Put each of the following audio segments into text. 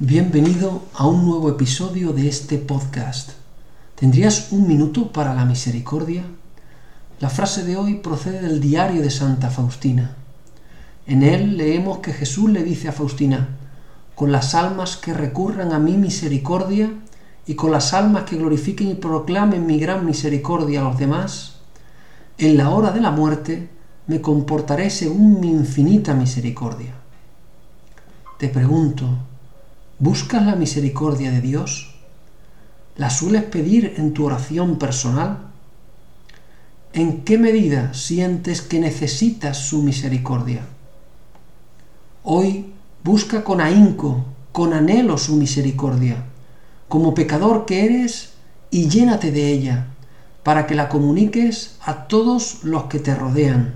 Bienvenido a un nuevo episodio de este podcast. ¿Tendrías un minuto para la misericordia? La frase de hoy procede del diario de Santa Faustina. En él leemos que Jesús le dice a Faustina, con las almas que recurran a mi misericordia y con las almas que glorifiquen y proclamen mi gran misericordia a los demás, en la hora de la muerte me comportaré según mi infinita misericordia. Te pregunto, ¿buscas la misericordia de Dios? ¿La sueles pedir en tu oración personal? ¿En qué medida sientes que necesitas su misericordia? Hoy busca con ahínco, con anhelo su misericordia, como pecador que eres, y llénate de ella, para que la comuniques a todos los que te rodean.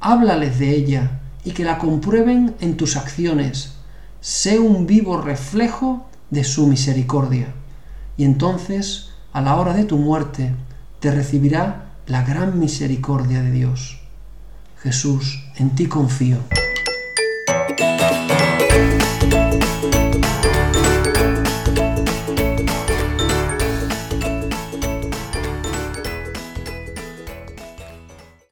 Háblales de ella y que la comprueben en tus acciones, sé un vivo reflejo de su misericordia. Y entonces, a la hora de tu muerte, te recibirá la gran misericordia de Dios. Jesús, en ti confío.